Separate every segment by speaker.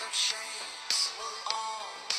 Speaker 1: some shame. Will all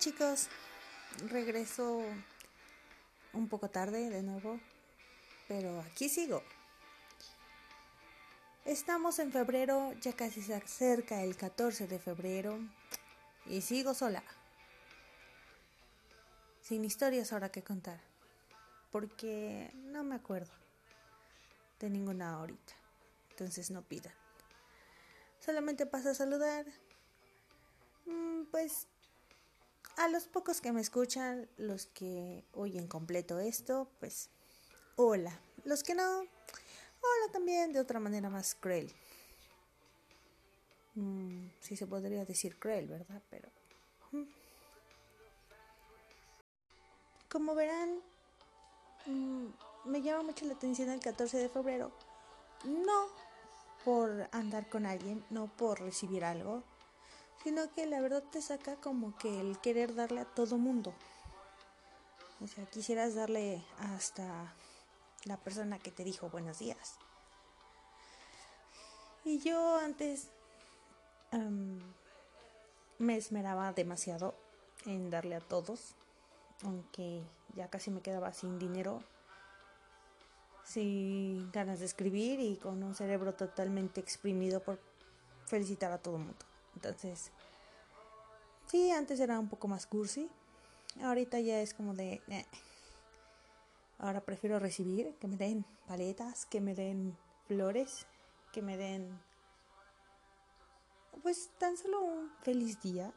Speaker 1: Chicos, regreso un poco tarde de nuevo, pero aquí sigo. Estamos en febrero, ya casi se acerca el 14 de febrero y sigo sola. Sin historias ahora que contar, porque no me acuerdo de ninguna ahorita, entonces no pidan. Solamente pasa a saludar. Mm, pues a los pocos que me escuchan, los que oyen completo esto, pues hola. Los que no, hola también de otra manera más cruel. Mm, sí se podría decir cruel, ¿verdad? Pero... Mm. Como verán, me llama mucho la atención el 14 de febrero. No por andar con alguien, no por recibir algo, sino que la verdad te saca como que el querer darle a todo mundo. O sea, quisieras darle hasta la persona que te dijo buenos días. Y yo antes me esmeraba demasiado en darle a todos, aunque ya casi me quedaba sin dinero sin ganas de escribir y con un cerebro totalmente exprimido por felicitar a todo el mundo. Entonces, sí, antes era un poco más cursi. Ahorita ya es como de... Ahora prefiero recibir, que me den paletas, que me den flores, que me den... Pues tan solo un feliz día,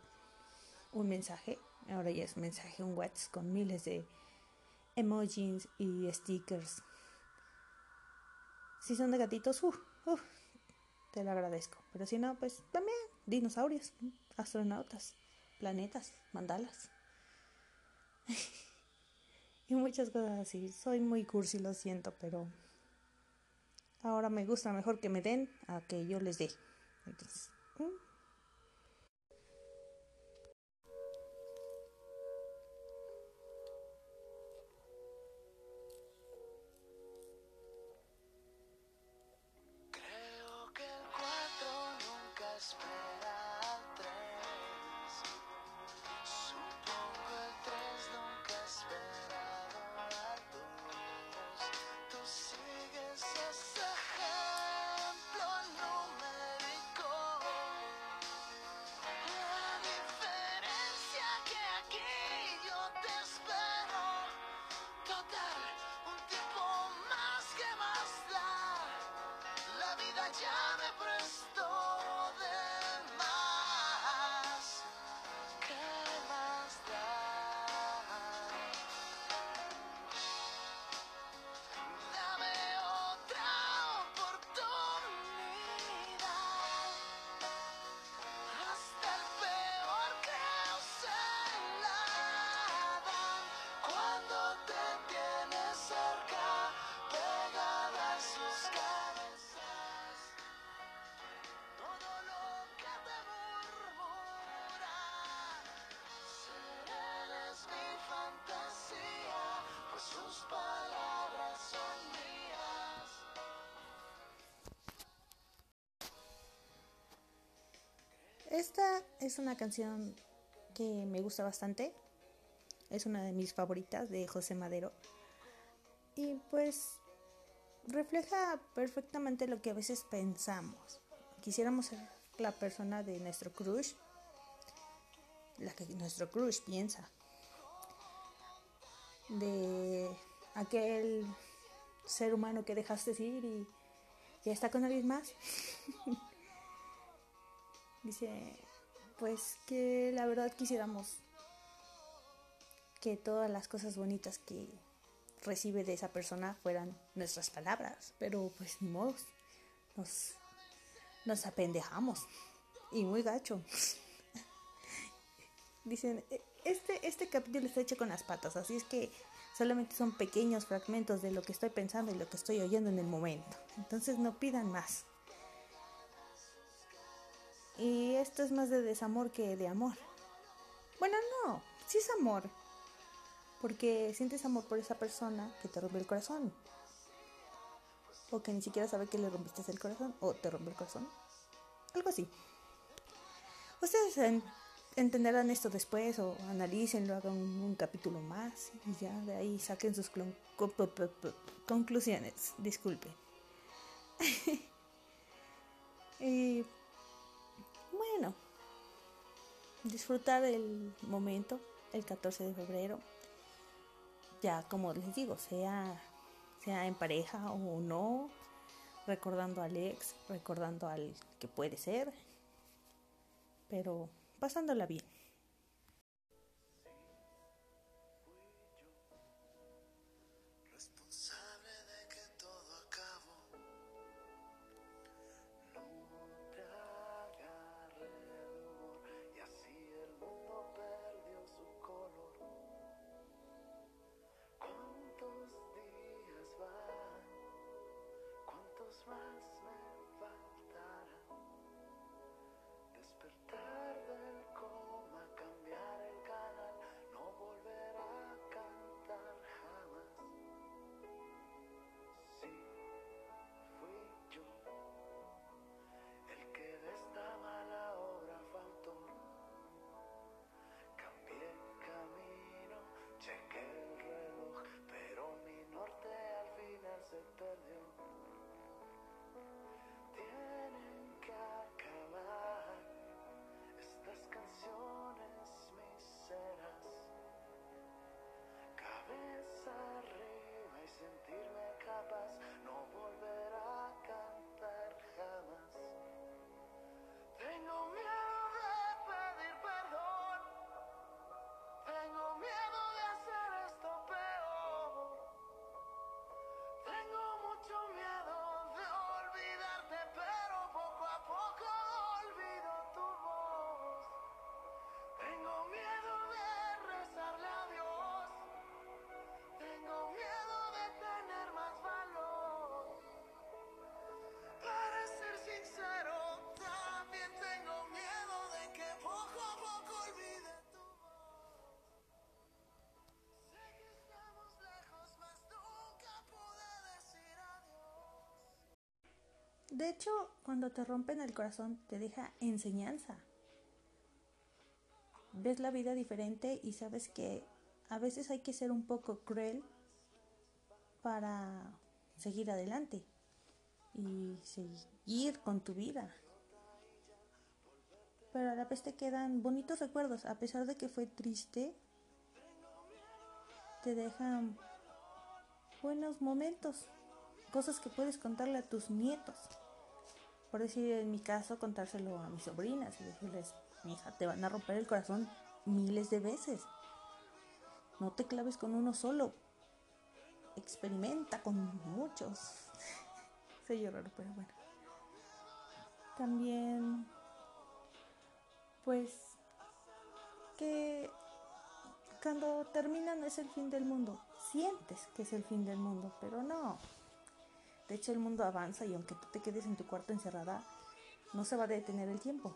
Speaker 1: un mensaje. Ahora ya es un mensaje, un WhatsApp con miles de emojis y stickers si son de gatitos, uh, uh, te lo agradezco. Pero si no, pues también dinosaurios, astronautas, planetas, mandalas. y muchas cosas así. Soy muy cursi, lo siento, pero ahora me gusta mejor que me den a que yo les dé. Entonces, Esta es una canción que me gusta bastante. Es una de mis favoritas de José Madero. Y pues refleja perfectamente lo que a veces pensamos. Quisiéramos ser la persona de nuestro crush, la que nuestro crush piensa. De aquel ser humano que dejaste ir y ya está con alguien más. Dice, pues que la verdad quisiéramos que todas las cosas bonitas que recibe de esa persona fueran nuestras palabras, pero pues ni modo, nos, nos apendejamos y muy gacho. Dicen, e, este, este capítulo está hecho con las patas, así es que solamente son pequeños fragmentos de lo que estoy pensando y lo que estoy oyendo en el momento. Entonces no pidan más. Y esto es más de desamor que de amor. Bueno, no, sí es amor. Porque sientes amor por esa persona que te rompe el corazón. O que ni siquiera sabe que le rompiste el corazón. O te rompe el corazón. Algo así. Ustedes
Speaker 2: entenderán esto después o analícenlo, hagan un, capítulo más y ya de ahí saquen sus conclusiones. Disculpe. y disfrutar el momento, el 14 de febrero. Ya como les digo, sea, sea en pareja o no, recordando al ex, recordando al que puede ser, pero pasándola bien. De hecho, cuando te rompen el corazón te deja enseñanza. Ves la vida diferente y sabes que a veces hay que ser un poco cruel para seguir adelante y seguir con tu vida. Pero a la vez te quedan bonitos recuerdos, a pesar de que fue triste, te dejan buenos momentos, cosas que puedes contarle a tus nietos por decir en mi caso, contárselo a mis sobrinas y decirles, hija, te van a romper el corazón miles de veces. No te claves con uno solo. Experimenta con muchos. Se raro, pero bueno. También, pues, que cuando termina no es el fin del mundo. Sientes que es el fin del mundo, pero no. De hecho, el mundo avanza y aunque tú te quedes en tu cuarto encerrada, no se va a detener el tiempo,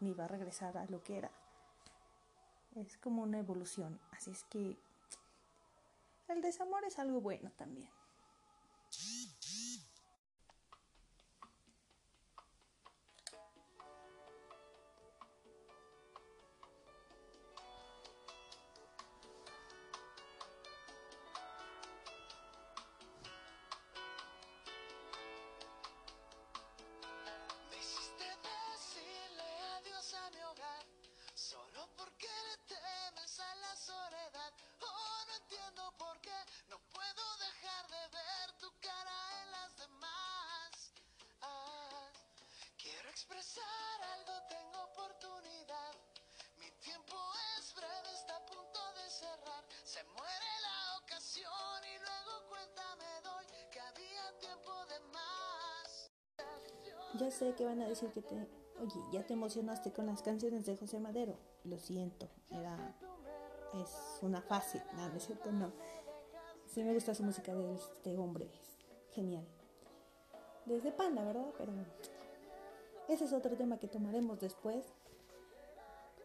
Speaker 2: ni va a regresar a lo que era. Es como una evolución, así es que el desamor es algo bueno también. Ya sé que van a decir que te, oye, ya te emocionaste con las canciones de José Madero. Lo siento, era, es una fase, no, no es cierto, no. Sí me gusta su música de este hombre, es genial. Desde Panda, ¿verdad? Pero ese es otro tema que tomaremos después.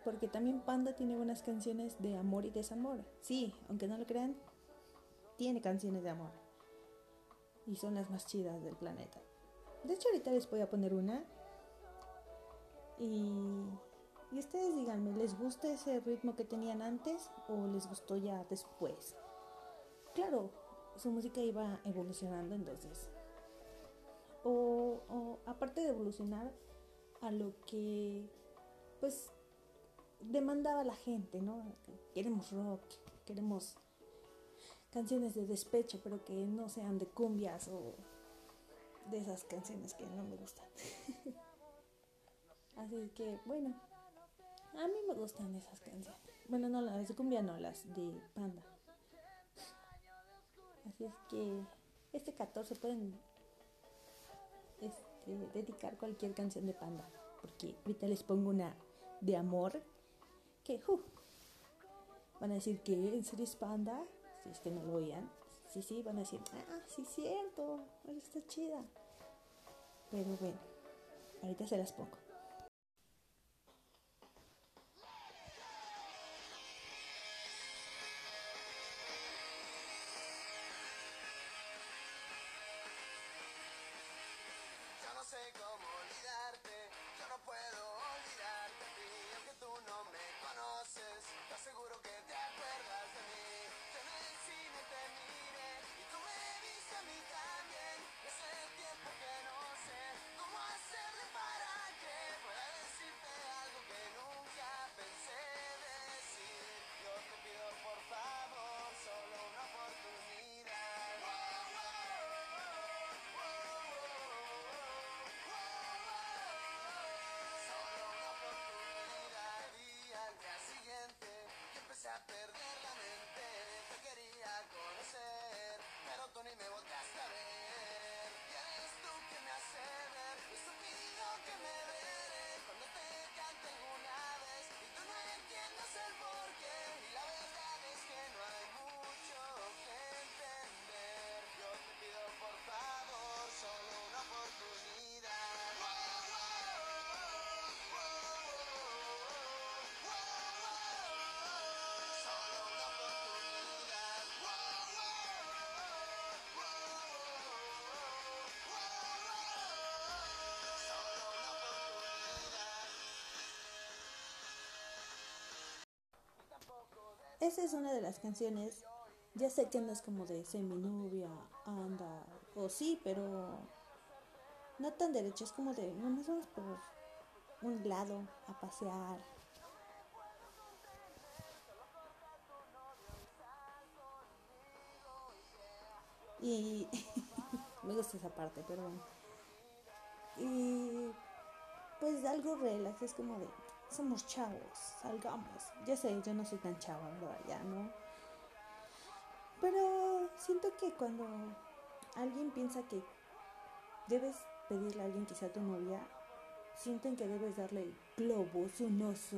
Speaker 2: Porque también Panda tiene buenas canciones de amor y desamor. Sí, aunque no lo crean, tiene canciones de amor. Y son las más chidas del planeta. De hecho, ahorita les voy a poner una. Y
Speaker 1: Y ustedes díganme, ¿les gusta ese ritmo que tenían antes o les gustó ya después? Claro, su música iba evolucionando entonces. O, o aparte de evolucionar a lo que pues demandaba la gente, ¿no? Queremos rock, queremos canciones de despecho, pero que no sean de cumbias o de esas canciones que no me gustan. Así que, bueno, a mí me gustan esas canciones. Bueno, no las de cumbia, no, las de panda. Así es que este 14 pueden este, dedicar cualquier canción de panda. Porque ahorita les pongo una de amor que uh, van a decir que en serio es panda. Si es que no lo oían. Sí, sí, van a decir, ah, sí, cierto, chida. Pero bueno, ahorita se las pongo. a quería conocer, pero tú ni me volteaste a ver. Esa es una de las canciones. Ya sé que no es como de semi-nubia, anda, o sí, pero no tan derecho, es como de, no nos vamos por un lado a pasear. Y me gusta esa parte, pero bueno. Y pues algo relax, es como de, somos chavos, salgamos. Ya sé, yo no soy tan chava, ¿verdad? No. Pero siento que cuando alguien piensa que debes pedirle a alguien que sea tu novia, sienten que debes darle globos, un oso,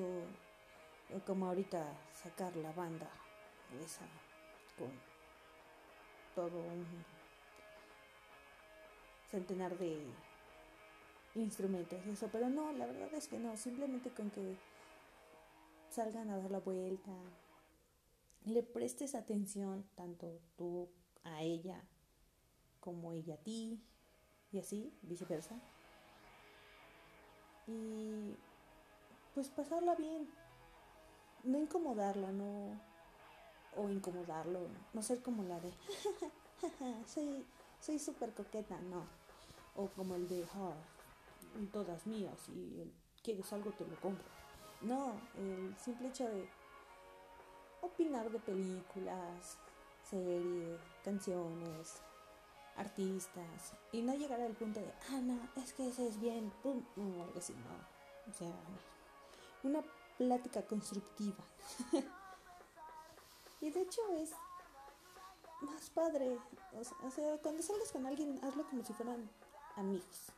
Speaker 1: o como ahorita sacar la banda esa con todo un centenar de instrumentos y eso, pero no, la verdad es que no, simplemente con que salgan a dar la vuelta, le prestes atención tanto tú a ella como ella a ti y así, viceversa. Y pues pasarla bien, no incomodarla, no o incomodarlo, no, ser como la de soy súper coqueta, no, o como el de oh, todas mías y quieres algo te lo compro. No, el simple hecho de opinar de películas, series, canciones, artistas y no llegar al punto de, ah, no, es que ese es bien, pum, no, algo así, no. O sea, una plática constructiva. y de hecho es más padre. O sea, cuando salgas con alguien, hazlo como si fueran amigos.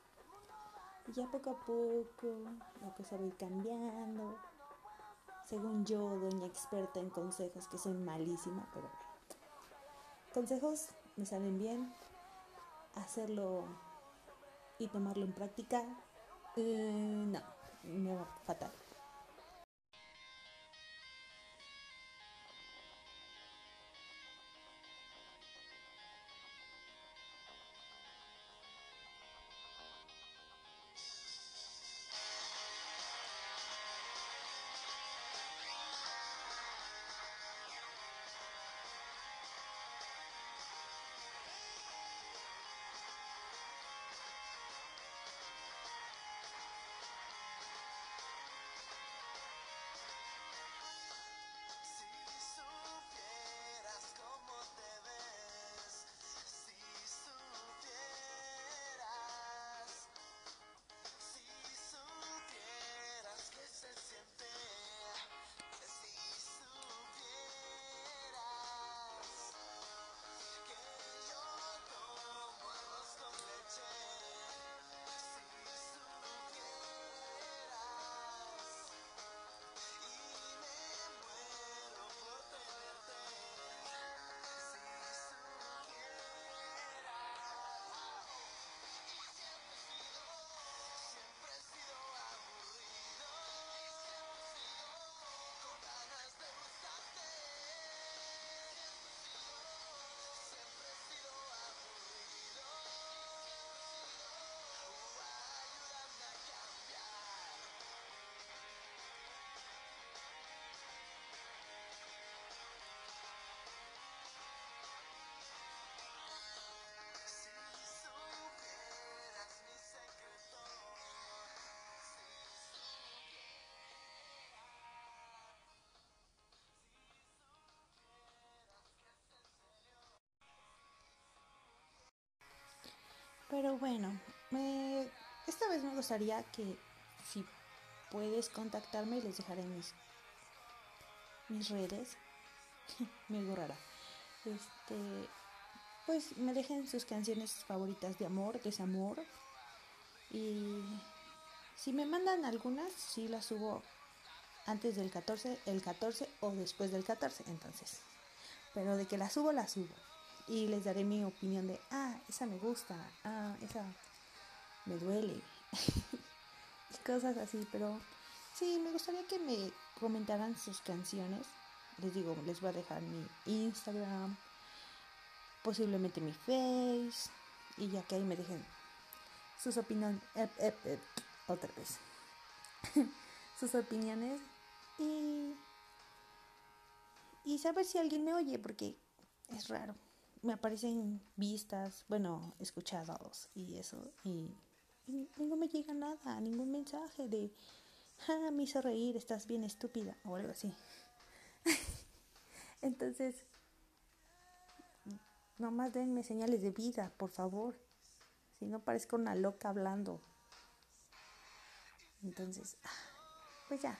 Speaker 1: Y ya poco a poco la cosa va a ir cambiando. Según yo, doña experta en consejos, que soy malísima, pero consejos me salen bien. Hacerlo y tomarlo en práctica, eh, no, me va fatal. Pero bueno, me, esta vez me gustaría que si puedes contactarme, les dejaré mis, mis redes. me rara. Este, pues me dejen sus canciones favoritas de amor, desamor. Y si me mandan algunas, sí las subo antes del 14, el 14 o después del 14, entonces. Pero de que las subo, las subo. Y les daré mi opinión de, ah, esa me gusta, ah, esa me duele. y cosas así, pero sí, me gustaría que me comentaran sus canciones. Les digo, les voy a dejar mi Instagram, posiblemente mi face y ya que ahí me dejen sus opiniones otra vez sus opiniones y y saber si alguien me oye porque es raro me aparecen vistas bueno escuchados y eso y, no me llega nada ningún mensaje de ah, me hizo reír estás bien estúpida o algo así entonces Nomás denme señales de vida, por favor. Si no parezco una loca hablando. Entonces, ah, pues ya.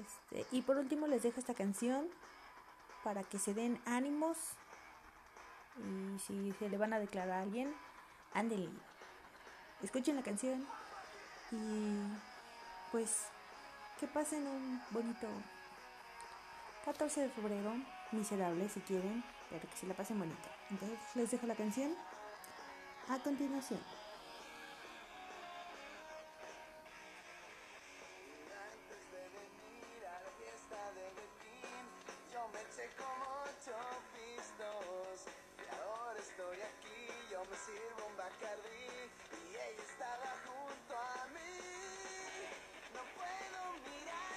Speaker 1: Este, y por último les dejo esta canción para que se den ánimos y si se le van a declarar a alguien, ándele. Escuchen la canción y pues que pasen un bonito 14 de febrero, miserable si quieren, pero que se la pasen bonito. Entonces les dejo la canción a continuación.
Speaker 2: Y ella estaba junto a mí. No puedo mirar.